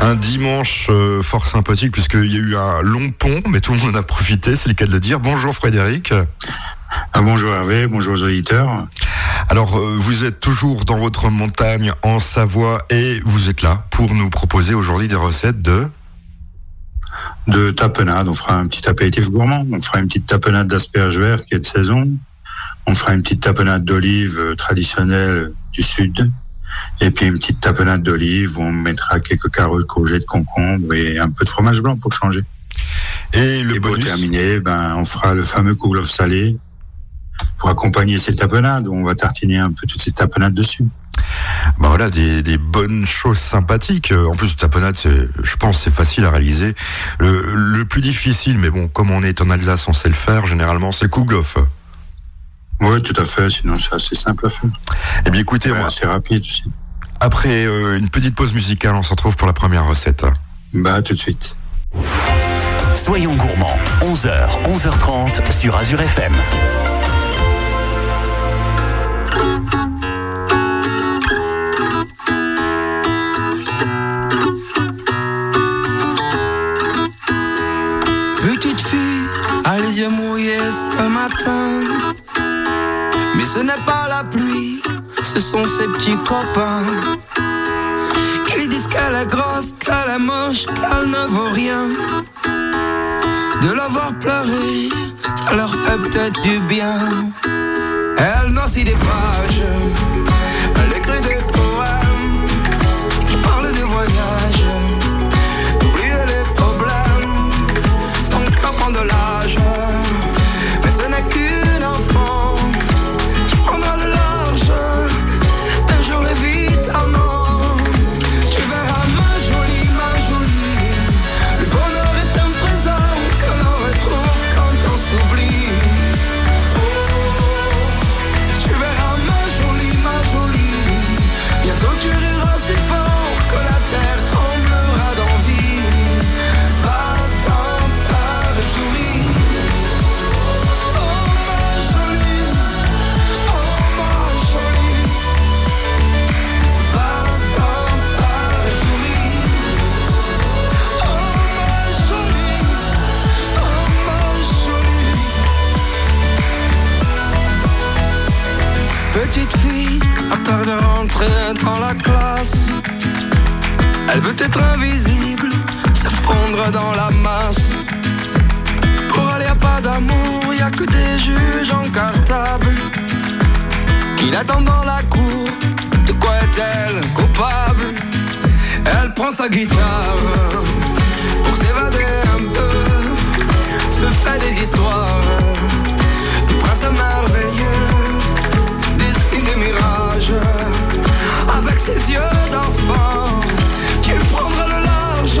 Un dimanche euh, fort sympathique puisqu'il y a eu un long pont, mais tout le monde en a profité, c'est le cas de le dire. Bonjour Frédéric. Ah, bonjour Hervé, bonjour aux auditeurs. Alors euh, vous êtes toujours dans votre montagne en Savoie et vous êtes là pour nous proposer aujourd'hui des recettes de de tapenade. On fera un petit apéritif gourmand. On fera une petite tapenade d'asperges vertes qui est de saison. On fera une petite tapenade d'olive euh, traditionnelle du sud. Et puis une petite tapenade d'olive où on mettra quelques carottes, courgettes, concombres et un peu de fromage blanc pour changer. Et le pour terminer, ben, on fera le fameux kouglof salé pour accompagner ces tapenades. On va tartiner un peu toutes ces tapenades dessus. Bah voilà, des, des, bonnes choses sympathiques. En plus, tapenade, je pense, c'est facile à réaliser. Le, le, plus difficile, mais bon, comme on est en Alsace, on sait le faire. Généralement, c'est le kouglof. Oui, tout à fait. Sinon, c'est assez simple à faire. Eh bien, écoutez, moi. C'est rapide aussi. Après euh, une petite pause musicale, on se retrouve pour la première recette. Bah, tout de suite. Soyons gourmands. 11h, 11h30 sur Azure FM. Petite fille, a les yeux mouillés ce matin. Ce n'est pas la pluie, ce sont ses petits copains. Qui disent qu'elle est grosse, qu'elle est moche, qu'elle ne vaut rien. De la voir pleurer, ça leur fait peut-être du bien. Elle noircit des pages, dans la cour, de quoi est-elle coupable? Elle prend sa guitare pour s'évader un peu, se fait des histoires. Le prince merveilleux dessine des mirages avec ses yeux d'enfant. Tu prendras le large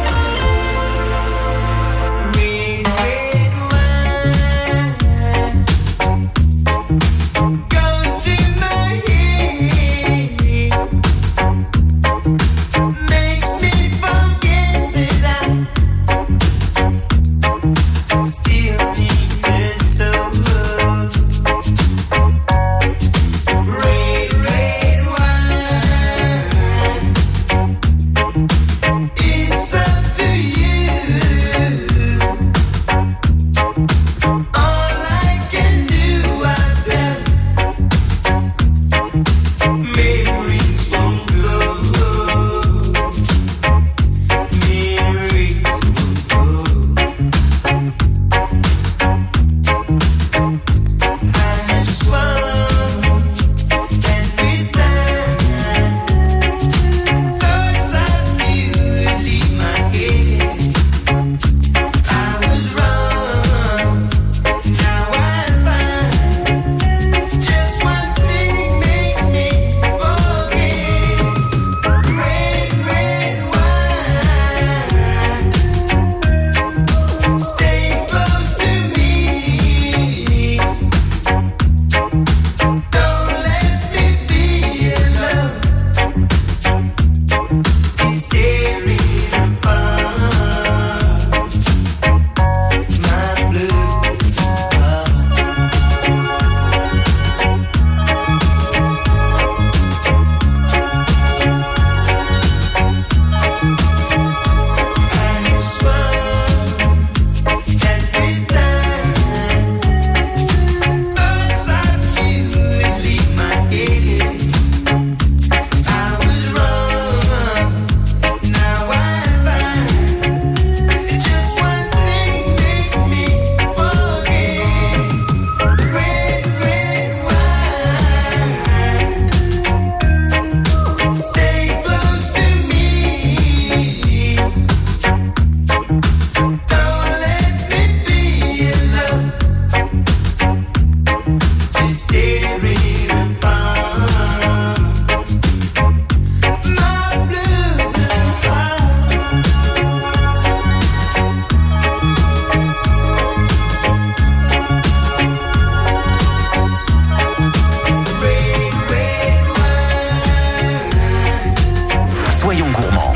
Gourmands,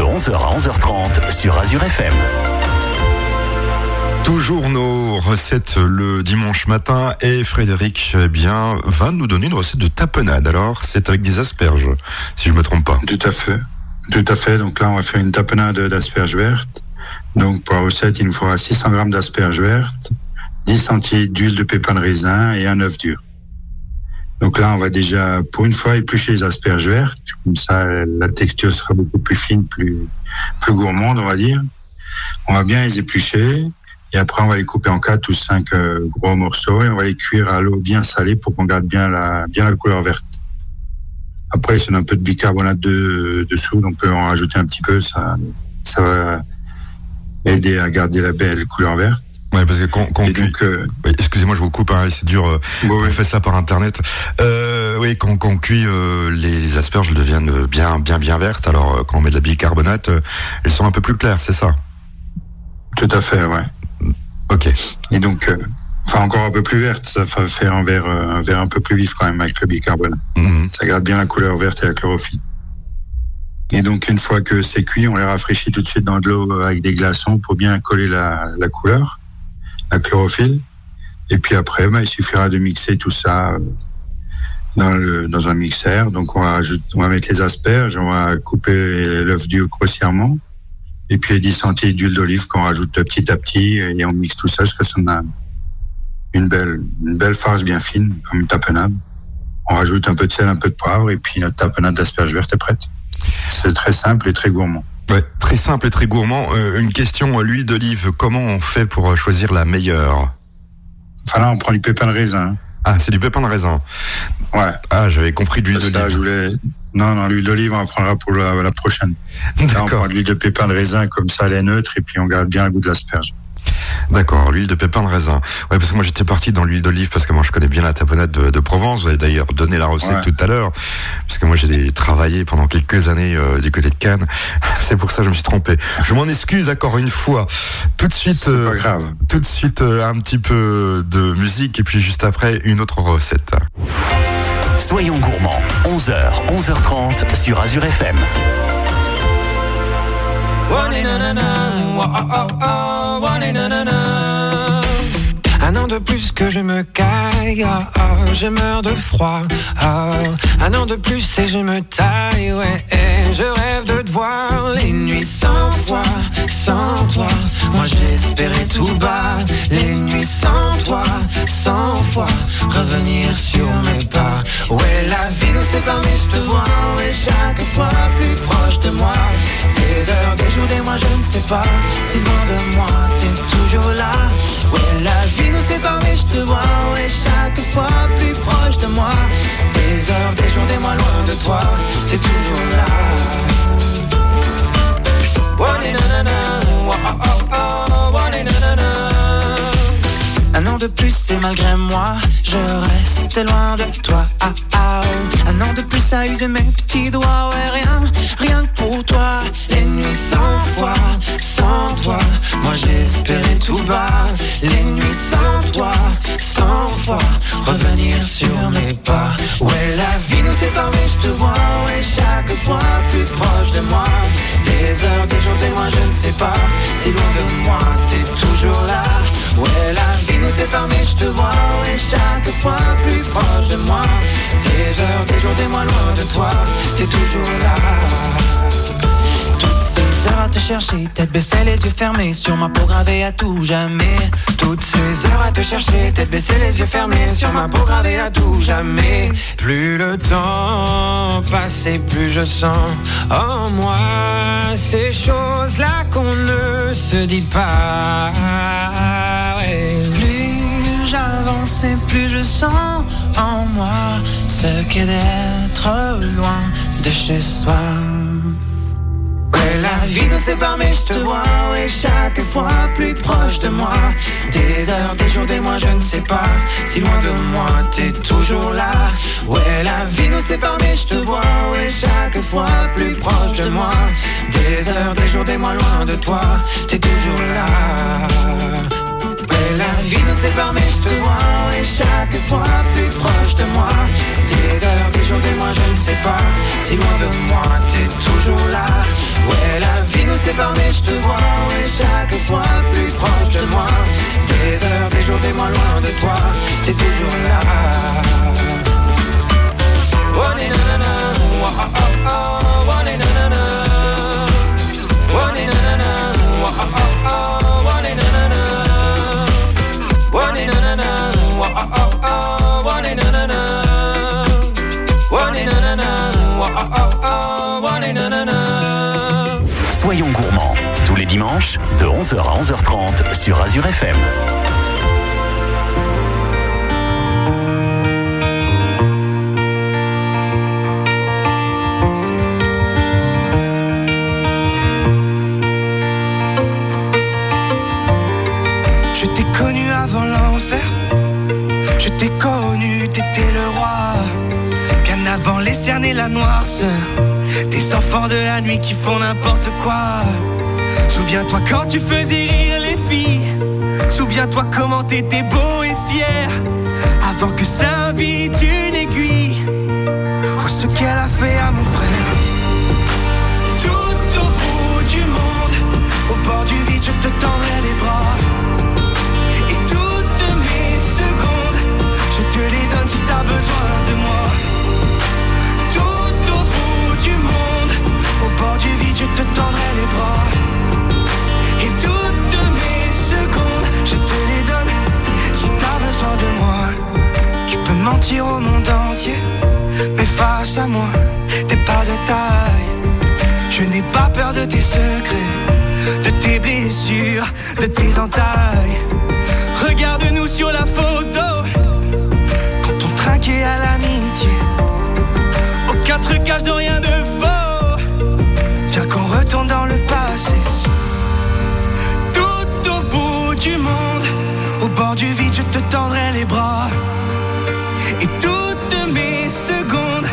11h, 11h30 sur Azure FM. le dimanche matin et Frédéric eh bien va nous donner une recette de tapenade. Alors, c'est avec des asperges, si je me trompe pas. Tout à fait. Tout à fait. Donc là, on va faire une tapenade d'asperges vertes. Donc pour la recette, il nous faudra 600 grammes d'asperges vertes, 10 centilitres d'huile de pépins de raisin et un œuf dur. Donc là, on va déjà, pour une fois, éplucher les asperges vertes. Comme ça, la texture sera beaucoup plus fine, plus, plus gourmande, on va dire. On va bien les éplucher. Et après, on va les couper en quatre ou cinq euh, gros morceaux et on va les cuire à l'eau bien salée pour qu'on garde bien la, bien la couleur verte. Après, c'est un peu de bicarbonate de, dessous, on peut en rajouter un petit peu, ça, ça va aider à garder la belle couleur verte. Ouais, parce que quand, quand euh, excusez-moi, je vous coupe, hein, c'est dur. Euh, on fait ça par internet. Euh, oui, quand, quand on cuit, les, les, asperges deviennent bien, bien, bien vertes. Alors, quand on met de la bicarbonate, elles sont un peu plus claires, c'est ça? Tout à fait, ouais. Ok. Et donc, enfin encore un peu plus verte, ça va faire un vert, un vert un peu plus vif quand même avec le bicarbonate. Mhm. Ça garde bien la couleur verte et la chlorophylle. Et donc une fois que c'est cuit, on les rafraîchit tout de suite dans de l'eau avec des glaçons pour bien coller la, la couleur, la chlorophylle. Et puis après, bah, il suffira de mixer tout ça euh, dans, le, dans un mixeur. Donc on va, on va mettre les asperges, on va couper l'œuf dur grossièrement et puis les 10 centilitres d'huile d'olive qu'on rajoute petit à petit et on mixe tout ça jusqu'à ce qu'on a une belle, une belle farce bien fine, comme une tapenade. On rajoute un peu de sel, un peu de poivre et puis notre tapenade d'asperges vertes est prête. C'est très simple et très gourmand. Très simple et très gourmand. Euh, une question, l'huile d'olive, comment on fait pour choisir la meilleure? Enfin là, on prend du pépin de raisin. Ah, c'est du pépin de raisin. Ouais. Ah, j'avais compris de l'huile d'olive. voulais... Non, non, l'huile d'olive, on en prendra pour la, prochaine. Là, on prend de l'huile de pépin de raisin, comme ça, elle est neutre, et puis on garde bien le goût de l'asperge. D'accord, l'huile de pépin de raisin. Ouais, parce que moi j'étais parti dans l'huile d'olive parce que moi je connais bien la tapenade de, Provence. Vous avez d'ailleurs donné la recette tout à l'heure, parce que moi j'ai travaillé pendant quelques années euh, du côté de Cannes. C'est pour ça que je me suis trompé. Je m'en excuse encore une fois. Tout de suite, pas euh, grave. tout de suite euh, un petit peu de musique et puis juste après une autre recette. Soyons gourmands. 11h, 11h30 sur Azure FM. Un an de plus que je me caille, ah, je meurs de froid. Ah, un an de plus et je me taille, ouais. Je rêve de te voir les nuits sans toi, sans toi. Moi j'espérais tout bas, les nuits sans toi, revenir sur mes pas. Ouais, la vie nous sépare, mais je te vois, ouais, chaque fois plus proche de moi. Des heures, des jours, des mois, je ne sais pas. Si loin de moi, t'es toujours là. Ouais, la vie nous sépare, mais je te vois, ouais, chaque fois plus proche de moi. Des heures, des jours, des mois loin de toi, t'es toujours là. Un de plus et malgré moi, je reste loin de toi. Ah, ah. Un an de plus à user mes petits doigts, ouais, rien, rien que pour toi. Les nuits sans foi, sans toi, moi j'espérais tout bas. Les nuits sans toi, sans foi, revenir sur mes pas. Ouais, la vie nous sépare, mais je te vois, ouais, chaque fois plus proche de moi. Des heures, des jours, des mois, je ne sais pas. Si loin de moi, t'es toujours là. Ouais, te vois, ouais, chaque fois plus proche de moi. Des heures, des jours, des mois loin de toi, t'es toujours là. Toutes ces heures à te chercher, tête baissée, les yeux fermés, sur ma peau gravée à tout jamais. Toutes ces heures à te chercher, tête baissée, les yeux fermés, sur ma peau gravée à tout jamais. Plus le temps passe et plus je sens en moi ces choses-là qu'on ne se dit pas. Plus et je sens en moi ce qu'est d'être loin de chez soi. Ouais, la vie nous sépare, mais je te vois, ouais, chaque fois plus proche de moi. Des heures, des jours, des mois, je ne sais pas. Si loin de moi, t'es toujours là. Ouais, la vie nous sépare, mais je te vois, ouais, chaque fois plus proche de moi. Des heures, des jours, des mois, loin de toi, t'es toujours là. Proche de moi. Des heures, des jours, des mois, je ne sais pas. Si loin de moi, t'es toujours là. Ouais, la vie nous sépare, mais je te vois, et chaque fois plus proche de moi. Des heures, des jours, des mois, loin de toi, t'es toujours là. Oh, oh, oh, nanana. Soyons gourmands, tous les dimanches, de 11h à 11h30 sur Azure FM. Je t'ai connu avant l'enfer. Je t'ai connu, t'étais le roi. Avant les cernes et la noirceur. Des enfants de la nuit qui font n'importe quoi. Souviens-toi quand tu faisais rire les filles. Souviens-toi comment t'étais beau et fier. Avant que ça vite une aiguille. Ce qu'elle a fait à mon. Te tendrai les bras. Et toutes mes secondes, je te les donne si t'as besoin de moi. Tu peux mentir au monde entier, mais face à moi, t'es pas de taille. Je n'ai pas peur de tes secrets, de tes blessures, de tes entailles. Regarde-nous sur la photo, bord du vide, je te tendrai les bras. Et toutes mes secondes,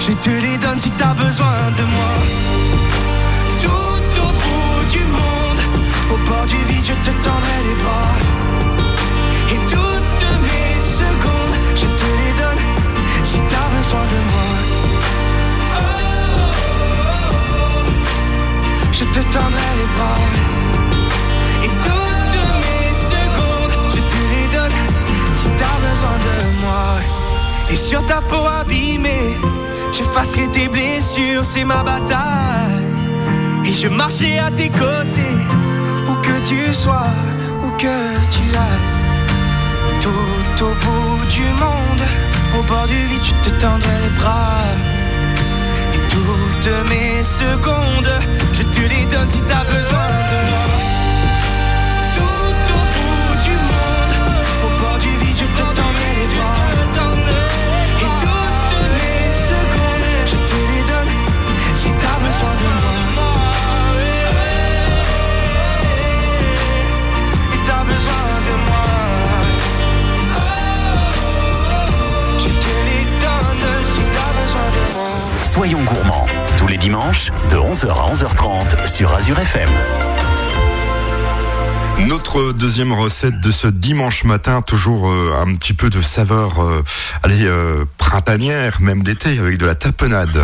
je te les donne si t'as besoin de moi. Tout au bout du monde, au bord du vide, je te tendrai les bras. Et toutes mes secondes, je te les donne si t'as besoin de moi. je te tendrai les bras. T'as besoin de moi. Et sur ta peau abîmée, j'effacerai tes blessures, c'est ma bataille. Et je marcherai à tes côtés, où que tu sois, où que tu ailles. Tout au bout du monde, au bord du vide, je te tendrai les bras toutes mes secondes, je te les donne si t'as besoin de moi. Soyons gourmands tous les dimanches de 11h à 11h30 sur Azure FM. Notre deuxième recette de ce dimanche matin, toujours euh, un petit peu de saveur, euh, allez, euh, printanière, même d'été, avec de la tapenade.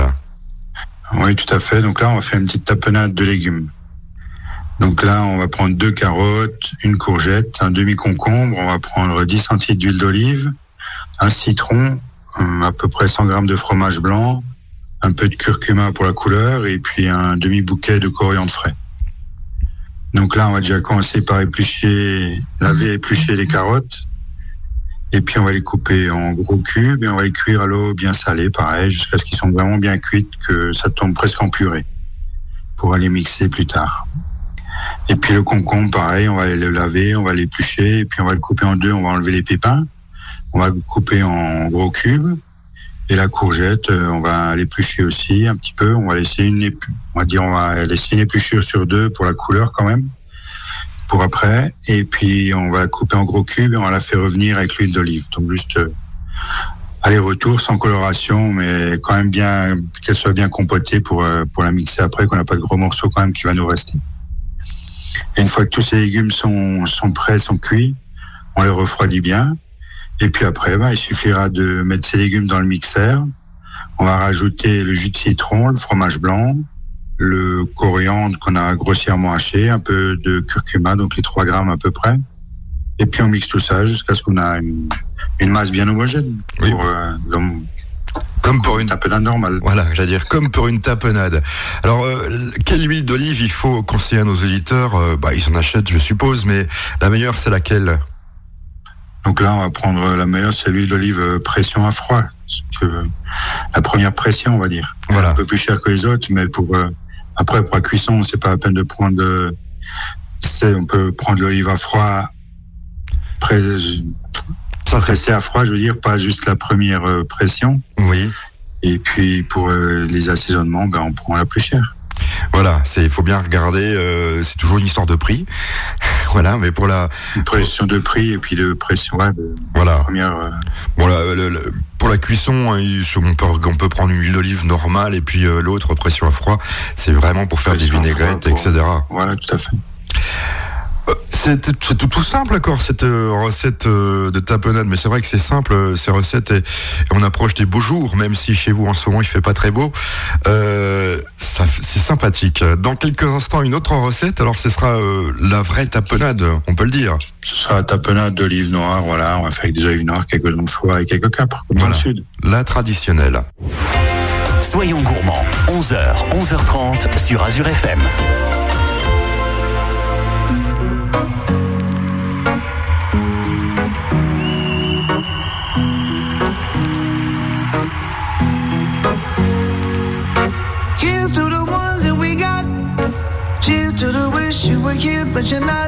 Oui, tout à fait. Donc là, on va faire une petite tapenade de légumes. Donc là, on va prendre deux carottes, une courgette, un demi-concombre, on va prendre 10 centilitres d'huile d'olive, un citron, à peu près 100 grammes de fromage blanc, un peu de curcuma pour la couleur et puis un demi-bouquet de coriandre frais. Donc là, on va déjà commencer par éplucher, laver et éplucher les carottes. Et puis on va les couper en gros cubes et on va les cuire à l'eau bien salée, pareil, jusqu'à ce qu'ils sont vraiment bien cuites, que ça tombe presque en purée, pour aller mixer plus tard. Et puis le concombre, pareil, on va le laver, on va l'éplucher, et puis on va le couper en deux, on va enlever les pépins, on va le couper en gros cubes, et la courgette, euh, on va l'éplucher aussi un petit peu. On va laisser une on une épluchure sur deux pour la couleur quand même, pour après. Et puis on va couper en gros cubes et on va la faire revenir avec l'huile d'olive. Donc juste euh, aller-retour sans coloration, mais quand même bien qu'elle soit bien compotée pour euh, pour la mixer après, qu'on n'a pas de gros morceaux quand même qui va nous rester. Une fois que tous ces légumes sont sont prêts, sont cuits, on les refroidit bien. Et puis après, bah, il suffira de mettre ces légumes dans le mixeur. On va rajouter le jus de citron, le fromage blanc, le coriandre qu'on a grossièrement haché, un peu de curcuma, donc les 3 grammes à peu près. Et puis on mixe tout ça jusqu'à ce qu'on a une, masse bien homogène pour euh, comme pour une tapenade normale. Voilà, j'allais dire comme pour une tapenade. Alors, euh, quelle huile d'olive il faut conseiller à nos auditeurs? Euh, Bah, ils en achètent, je suppose, mais la meilleure, c'est laquelle? Donc là, on va prendre la meilleure, c'est l'huile d'olive euh, pression à froid. Que la première pression, on va dire. Voilà. Un peu plus cher que les autres, mais pour euh, après pour la cuisson, c'est pas la peine de prendre. c'est on peut prendre l'olive à froid. Pré, ça pressé à froid, je veux dire, pas juste la première euh, pression. Oui. Et puis pour les assaisonnements, ben on prend la plus chère. Voilà, c'est il faut bien regarder. c'est toujours une histoire de prix. Voilà, mais pour la pression de prix et puis de pression de voilà. Première, euh, pour la cuisson, hein, on peut, on peut prendre une huile d'olive normale et puis euh, l'autre pression à froid, c'est vraiment pour faire des vinaigrettes, etc. Voilà, tout à fait. C'est tout, tout simple, d'accord, cette euh, recette euh, de tapenade, mais c'est vrai que c'est simple, euh, ces recettes, et, on approche des beaux jours, même si chez vous en ce moment il fait pas très beau. c'est sympathique. Dans quelques instants, une autre recette, alors ce sera la vraie tapenade, on peut le dire. Ce sera la tapenade d'olive noire, voilà, on va faire avec des olives noires, quelques anchois et quelques capres, comme dans le sud. La traditionnelle. Soyons gourmands, 11h, 11h30 sur Azure FM.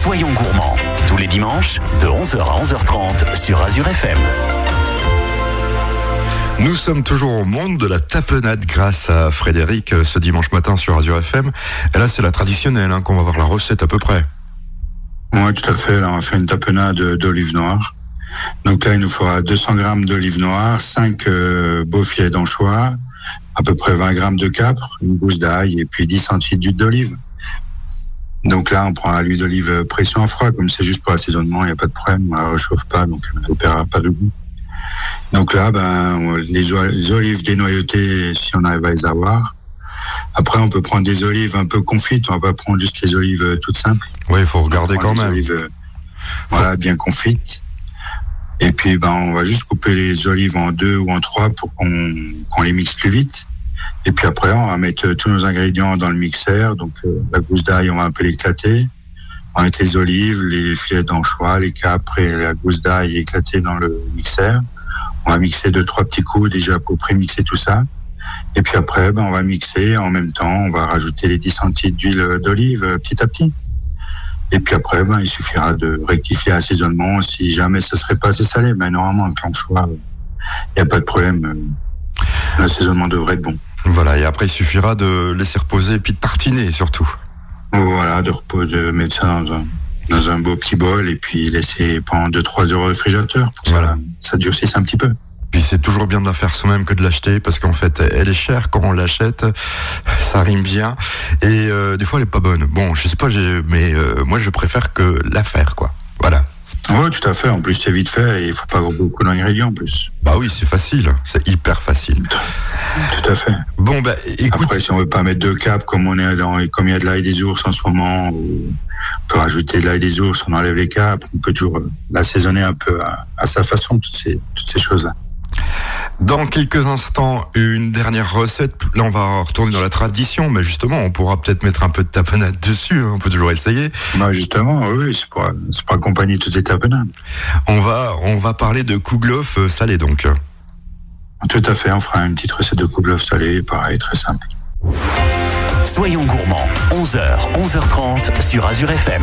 Soyons gourmands, tous les dimanches, de 11h à 11h30 sur Azure FM. Nous sommes toujours au monde de la tapenade grâce à Frédéric euh, ce dimanche matin sur Azure FM. Et là, c'est la traditionnelle, hein, qu'on va voir la recette à peu près. Oui, tout à fait. Là, on va faire une tapenade d'olive noire. Donc là, il nous faudra 200 grammes d'olive noire, 5 euh, beaux filets d'anchois, à peu près 20 grammes de capre, une gousse d'ail et puis 10 centilitres d'huile d'olive. Donc là, on prend l'huile d'olive pression à froid, comme c'est juste pour l'assaisonnement, il n'y a pas de problème, on ne réchauffe pas, donc elle ne perdra pas de goût. Donc là, ben, les, olives dénoyautées, si on arrive à les avoir. Après, on peut prendre des olives un peu confites, on va pas prendre juste les olives euh, toutes simples. Oui, il faut regarder On quand les même. olives, euh, voilà, bien confites. Et puis, ben, on va juste couper les olives en deux ou en trois pour qu'on qu'on les mixe plus vite. Et puis après, on va mettre euh, tous nos ingrédients dans le mixeur. Donc, euh, la gousse d'ail, on va un peu l'éclater. On va mettre les olives, les filets d'anchois, les capres et la gousse d'ail éclatée dans le mixeur. On va mixer deux, trois petits coups déjà pour pré-mixer tout ça. Et puis après, ben, on va mixer. En même temps, on va rajouter les 10 centilitres d'huile d'olive euh, petit à petit. Et puis après, ben, il suffira de rectifier l'assaisonnement. Si jamais ça serait pas assez salé, ben, normalement, avec l'anchois, il n'y a pas de problème. L'assaisonnement devrait être bon. Voilà, et après, il suffira de laisser reposer et puis de tartiner surtout. Voilà, de repos, de mettre ça dans un, dans un beau petit bol et puis laisser pendant 2-3 heures au réfrigérateur pour que Voilà. ça, ça durcisse un petit peu. Puis c'est toujours bien de la faire soi-même que de l'acheter parce qu'en fait elle est chère quand on l'achète, ça rime bien et euh, des fois elle est pas bonne. Bon, je sais pas, mais euh, moi je préfère que la faire quoi. Voilà. Oui, tout à fait. En plus, c'est vite fait et il faut pas avoir beaucoup d'ingrédients en plus. Bah oui, c'est facile, c'est hyper facile. Tout à fait. Bon bah écoute, Après, si on veut pas mettre de cap, comme on est dans, comme il y a de l'ail des ours en ce moment, on peut rajouter de l'ail des ours, on enlève les capes, on peut toujours euh, l'assaisonner un peu à, à sa façon, toutes ces, toutes ces choses-là. Dans quelques instants une dernière recette. Là on va retourner dans la tradition, mais justement on pourra peut-être mettre un peu de tapenade dessus. hein, On peut toujours essayer. Bah, justement, oui, c'est pour, c'est pour accompagner toutes ces tapenades. On va on va parler de kouglof euh, salé donc. Tout à fait, on fera une petite recette de kouglof salé, pareil, très simple. Soyons gourmands, 11h, 11h30 sur Azure FM.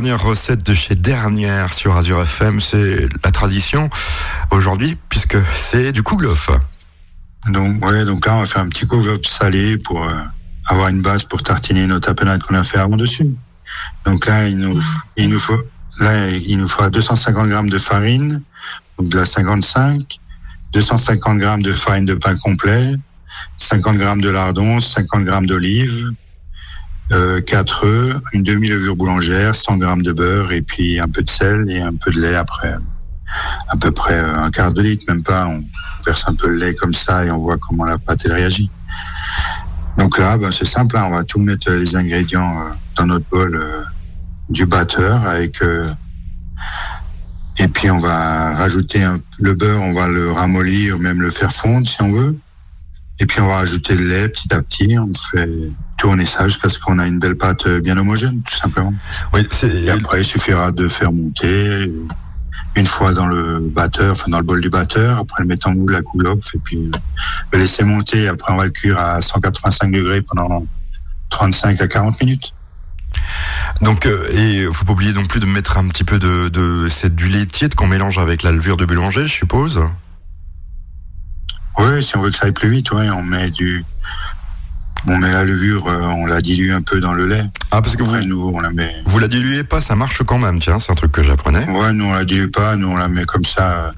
dernière recette de chez Dernière sur Azure FM, c'est la tradition aujourd'hui, puisque c'est du kouglof. Donc, ouais, donc là, on va faire un petit couvre salé pour euh, avoir une base pour tartiner nos tapenades qu'on a fait avant dessus. Donc là, il nous, il nous faut, là, il nous faudra 250 grammes de farine, donc de la 55, 250 grammes de farine de pain complet, 50 grammes de lardons, 50 grammes d'olive, euh, 4 œufs, une demi-levure boulangère, 100 grammes de beurre et puis un peu de sel et un peu de lait après. À peu près euh, un quart de litre, même pas. On verse un peu le lait comme ça et on voit comment la pâte réagit. Donc là, ben, c'est simple, hein, on va tout mettre euh, les ingrédients euh, dans notre bol euh, du batteur avec euh, et puis on va rajouter le beurre, on va le ramollir, même le faire fondre si on veut. Et puis on va rajouter le lait petit à petit, on fait tourner ça jusqu'à ce qu'on a une belle pâte euh, bien homogène, tout simplement. Oui, Et après, il suffira de faire monter une fois dans le batteur, enfin dans le bol du batteur, après le mettre en moule à coulotte, et puis euh, le laisser monter. Après, on va le cuire à 185 degrés pendant 35 à 40 minutes. donc euh, et faut pas oublier non plus de mettre un petit peu de, de c'est du lait tiède qu'on mélange avec la levure de boulanger, je suppose. Oui, si on veut que ça aille plus vite, ouais, on met du, on met la levure, euh, on la dilue un peu dans le lait. Ah parce que vous Après, nous, on la met. vous la diluez pas, ça marche quand même, tiens, c'est un truc que j'apprenais. Ouais, nous on la dilue pas, nous on la met comme ça.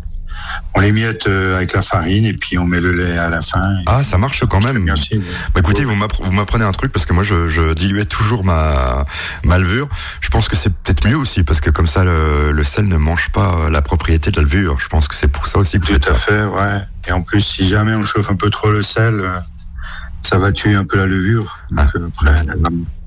Euh, on les miette euh, avec la farine et puis on met le lait à la fin. Ah, ça marche quand même. Merci. Bah, écoutez, vous m'apprenez un truc parce que moi je, diluais toujours ma, ma levure. Je pense que c'est peut-être mieux aussi parce que comme ça le, sel ne mange pas la propriété de la levure. Je pense que c'est pour ça aussi que Tout à fait, ouais. Et en plus, si jamais on chauffe un peu trop le sel, euh, ça va tuer un peu la levure. Donc, ah. après, elle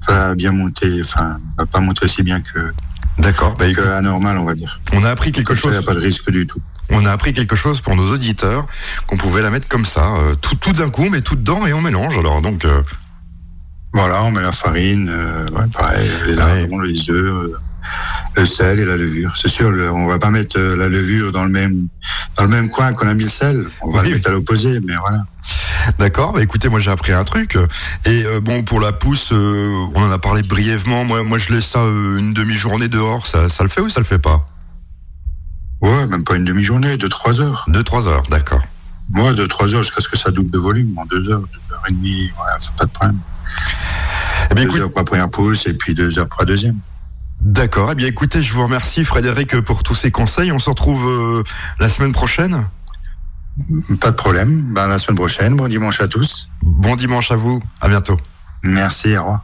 va bien monter, enfin, va pas monter aussi bien que D'accord. Bah, anormal, on va dire. On a appris quelque chose. Il n'y a pas de risque du tout. On a appris quelque chose pour nos auditeurs qu'on pouvait la mettre comme ça, euh, tout, tout d'un coup, on met tout dedans et on mélange. Alors donc. Euh, voilà, on met la farine, euh, ouais, pareil, les lardons, les œufs, le sel et la levure. C'est sûr, on va pas mettre la levure dans le même dans le même coin qu'on a mis le sel. On va le mettre à l'opposé, mais voilà. D'accord. Bah écoutez, moi j'ai appris un truc. Et euh, bon, pour la pousse, euh, on en a parlé brièvement. Moi, moi je laisse ça euh, une demi-journée dehors. Ça, ça le fait ou ça le fait pas? Ouais, même pas une demi-journée, de trois heures. De trois heures, d'accord. Moi, de trois heures jusqu'à ce que ça double de volume. En deux heures, deux heures et demie, voilà, c'est pas de problème. Eh bien, deux heures pour la première pousse et puis deux heures pour la deuxième. D'accord. Eh bien, écoutez, je vous remercie, Frédéric, pour tous ces conseils. On se retrouve la semaine prochaine? Pas de problème. Ben, la semaine prochaine. Bon dimanche à tous. Bon dimanche à vous. À bientôt. Merci. Au revoir.